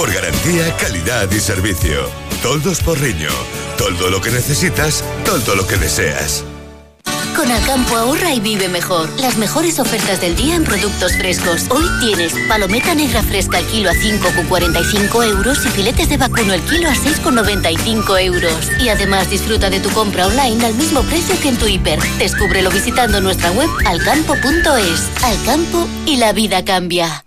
Por garantía, calidad y servicio. Toldos por riño. Todo lo que necesitas, todo lo que deseas. Con Alcampo ahorra y vive mejor. Las mejores ofertas del día en productos frescos. Hoy tienes palometa negra fresca al kilo a 5,45 euros y filetes de vacuno al kilo a 6,95 euros. Y además disfruta de tu compra online al mismo precio que en tu hiper. Descúbrelo visitando nuestra web alcampo.es. Alcampo y la vida cambia.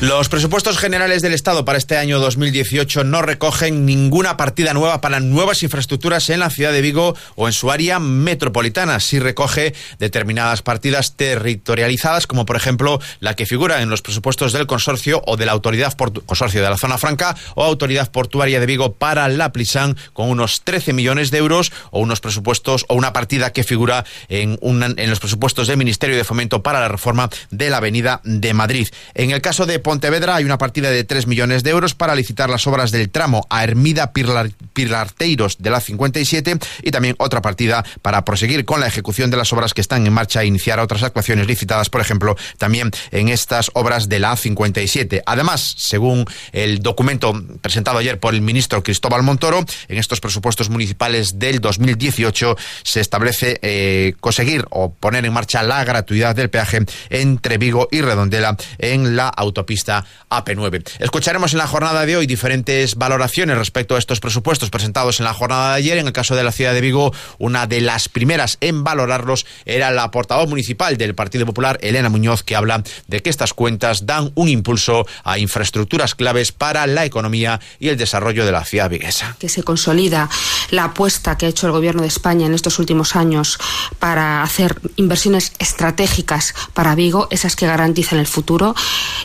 Los presupuestos generales del Estado para este año 2018 no recogen ninguna partida nueva para nuevas infraestructuras en la ciudad de Vigo o en su área metropolitana. Sí recoge determinadas partidas territorializadas, como por ejemplo la que figura en los presupuestos del consorcio o de la autoridad consorcio de la zona franca o autoridad portuaria de Vigo para la Plisan con unos 13 millones de euros o unos presupuestos o una partida que figura en, en los presupuestos del Ministerio de Fomento para la reforma de la Avenida de Madrid. En el caso de Pontevedra hay una partida de 3 millones de euros para licitar las obras del tramo a Hermida Pirlarteiros de la 57 y también otra partida para proseguir con la ejecución de las obras que están en marcha e iniciar otras actuaciones licitadas, por ejemplo, también en estas obras de la 57. Además, según el documento presentado ayer por el ministro Cristóbal Montoro, en estos presupuestos municipales del 2018 se establece eh, conseguir o poner en marcha la gratuidad del peaje entre Vigo y Redondela en la autopista AP9. Escucharemos en la jornada de hoy diferentes valoraciones respecto a estos presupuestos presentados en la jornada de ayer. En el caso de la ciudad de Vigo, una de las primeras en valorarlos era la portavoz municipal del Partido Popular, Elena Muñoz, que habla de que estas cuentas dan un impulso a infraestructuras claves para la economía y el desarrollo de la ciudad viguesa. Que se consolida la apuesta que ha hecho el Gobierno de España en estos últimos años para hacer inversiones estratégicas para Vigo, esas que garantizan el futuro,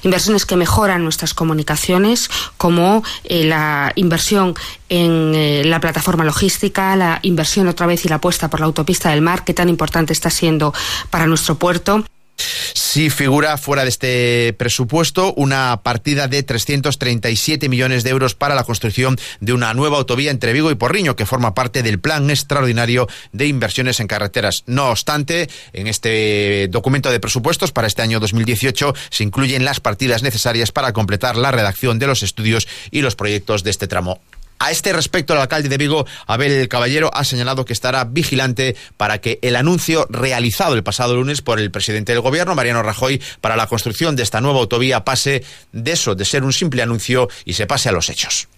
inversiones que mejoran nuestras comunicaciones, como eh, la inversión en eh, la plataforma logística, la inversión otra vez y la apuesta por la autopista del mar, que tan importante está siendo para nuestro puerto. Sí figura fuera de este presupuesto una partida de 337 millones de euros para la construcción de una nueva autovía entre Vigo y Porriño, que forma parte del plan extraordinario de inversiones en carreteras. No obstante, en este documento de presupuestos para este año 2018 se incluyen las partidas necesarias para completar la redacción de los estudios y los proyectos de este tramo. A este respecto, el alcalde de Vigo, Abel Caballero, ha señalado que estará vigilante para que el anuncio realizado el pasado lunes por el presidente del gobierno, Mariano Rajoy, para la construcción de esta nueva autovía pase de eso, de ser un simple anuncio y se pase a los hechos.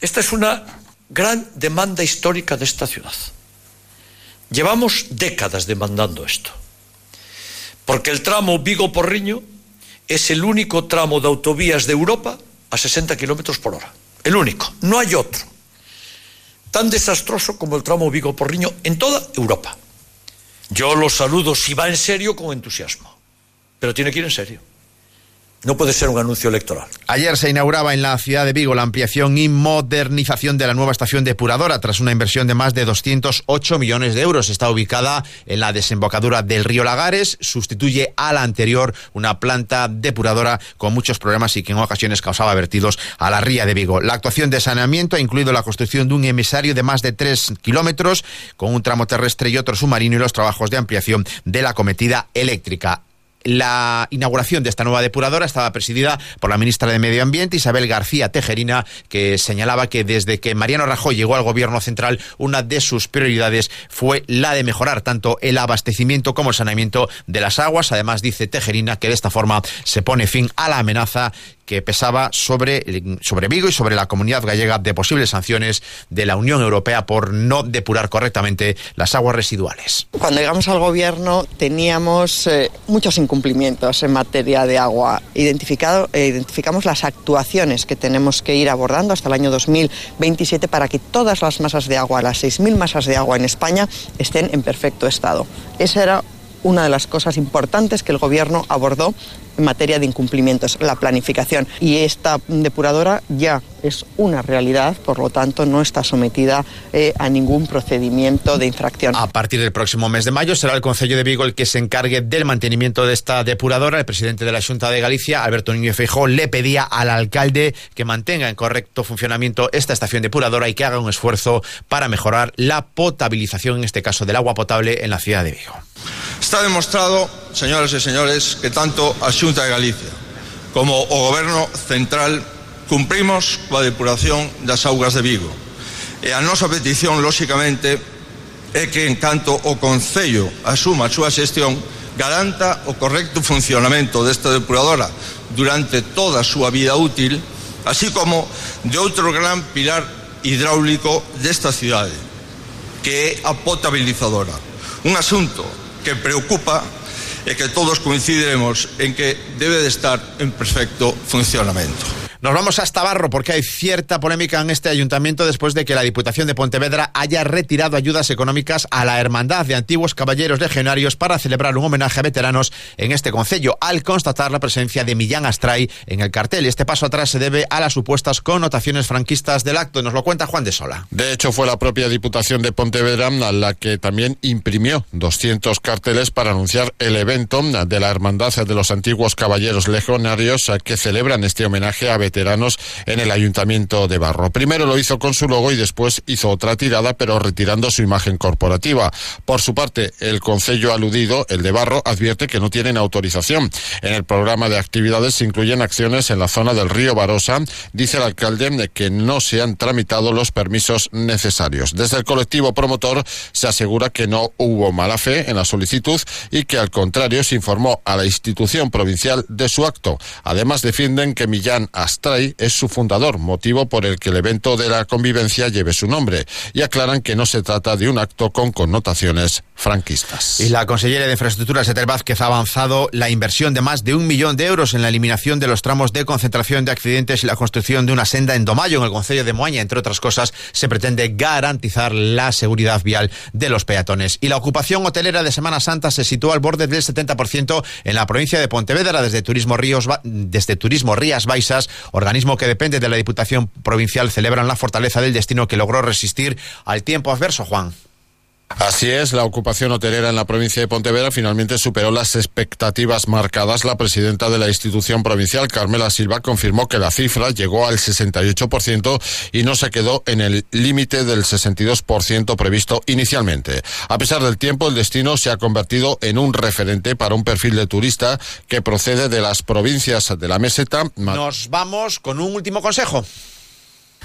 Esta es una gran demanda histórica de esta ciudad. Llevamos décadas demandando esto. Porque el tramo Vigo-Porriño es el único tramo de autovías de Europa a 60 kilómetros por hora. El único. No hay otro. Tan desastroso como el tramo Vigo-Porriño en toda Europa. Yo lo saludo si va en serio con entusiasmo. Pero tiene que ir en serio. No puede ser un anuncio electoral. Ayer se inauguraba en la ciudad de Vigo la ampliación y modernización de la nueva estación depuradora tras una inversión de más de 208 millones de euros. Está ubicada en la desembocadura del río Lagares, sustituye a la anterior una planta depuradora con muchos problemas y que en ocasiones causaba vertidos a la ría de Vigo. La actuación de saneamiento ha incluido la construcción de un emisario de más de 3 kilómetros con un tramo terrestre y otro submarino y los trabajos de ampliación de la cometida eléctrica. La inauguración de esta nueva depuradora estaba presidida por la ministra de Medio Ambiente, Isabel García Tejerina, que señalaba que desde que Mariano Rajoy llegó al gobierno central, una de sus prioridades fue la de mejorar tanto el abastecimiento como el saneamiento de las aguas. Además, dice Tejerina que de esta forma se pone fin a la amenaza que pesaba sobre, sobre Vigo y sobre la comunidad gallega de posibles sanciones de la Unión Europea por no depurar correctamente las aguas residuales. Cuando llegamos al gobierno teníamos eh, muchos incumplimientos en materia de agua. Identificado, eh, identificamos las actuaciones que tenemos que ir abordando hasta el año 2027 para que todas las masas de agua, las 6.000 masas de agua en España, estén en perfecto estado. Esa era una de las cosas importantes que el Gobierno abordó en materia de incumplimientos, la planificación. Y esta depuradora ya es una realidad, por lo tanto no está sometida eh, a ningún procedimiento de infracción. A partir del próximo mes de mayo será el Consejo de Vigo el que se encargue del mantenimiento de esta depuradora. El presidente de la Junta de Galicia, Alberto Niño Feijó, le pedía al alcalde que mantenga en correcto funcionamiento esta estación depuradora y que haga un esfuerzo para mejorar la potabilización, en este caso del agua potable, en la ciudad de Vigo. Está demostrado, señoras e señores, que tanto a Xunta de Galicia como o Goberno Central cumprimos coa depuración das augas de Vigo. E a nosa petición, lóxicamente, é que en canto o Concello asuma a súa xestión, garanta o correcto funcionamento desta depuradora durante toda a súa vida útil, así como de outro gran pilar hidráulico desta cidade, que é a potabilizadora. Un asunto que preocupa e que todos coincidiremos en que debe de estar en perfecto funcionamento. Nos vamos hasta Barro porque hay cierta polémica en este ayuntamiento después de que la Diputación de Pontevedra haya retirado ayudas económicas a la Hermandad de Antiguos Caballeros Legionarios para celebrar un homenaje a veteranos en este concello, al constatar la presencia de Millán Astray en el cartel. Este paso atrás se debe a las supuestas connotaciones franquistas del acto. Nos lo cuenta Juan de Sola. De hecho, fue la propia Diputación de Pontevedra la que también imprimió 200 carteles para anunciar el evento de la Hermandad de los Antiguos Caballeros Legionarios que celebran este homenaje a veteranos veteranos en el Ayuntamiento de Barro. Primero lo hizo con su logo y después hizo otra tirada, pero retirando su imagen corporativa. Por su parte, el concello aludido, el de Barro, advierte que no tienen autorización. En el programa de actividades se incluyen acciones en la zona del río Barosa. Dice el alcalde que no se han tramitado los permisos necesarios. Desde el colectivo promotor se asegura que no hubo mala fe en la solicitud y que al contrario se informó a la institución provincial de su acto. Además defienden que Millán hasta Astray es su fundador, motivo por el que el evento de la convivencia lleve su nombre, y aclaran que no se trata de un acto con connotaciones franquistas. Y la consellera de Infraestructuras, Etel Vázquez, ha avanzado la inversión de más de un millón de euros en la eliminación de los tramos de concentración de accidentes y la construcción de una senda en Domayo, en el Concello de Moaña. Entre otras cosas, se pretende garantizar la seguridad vial de los peatones. Y la ocupación hotelera de Semana Santa se sitúa al borde del 70% en la provincia de Pontevedra, desde Turismo, Ríos, desde Turismo Rías Baixas organismo que depende de la Diputación Provincial, celebran la fortaleza del destino que logró resistir al tiempo adverso, Juan. Así es, la ocupación hotelera en la provincia de Pontevedra finalmente superó las expectativas marcadas. La presidenta de la institución provincial, Carmela Silva, confirmó que la cifra llegó al 68% y no se quedó en el límite del 62% previsto inicialmente. A pesar del tiempo, el destino se ha convertido en un referente para un perfil de turista que procede de las provincias de la meseta. Nos vamos con un último consejo.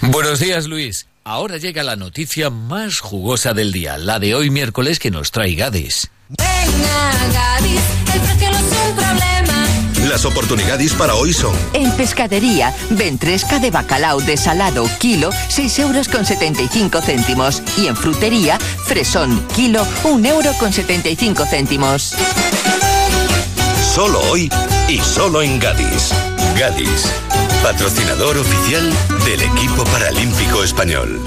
Buenos días, Luis. Ahora llega la noticia más jugosa del día, la de hoy miércoles que nos trae Gadis. Venga, Gadis, el precio no es un problema. Las oportunidades para hoy son... En pescadería, ventresca de bacalao desalado, kilo, 6 euros con 75 céntimos. Y en frutería, fresón, kilo, 1 euro con 75 céntimos. Solo hoy y solo en Gadis. Gadis, patrocinador oficial del equipo paralímpico español.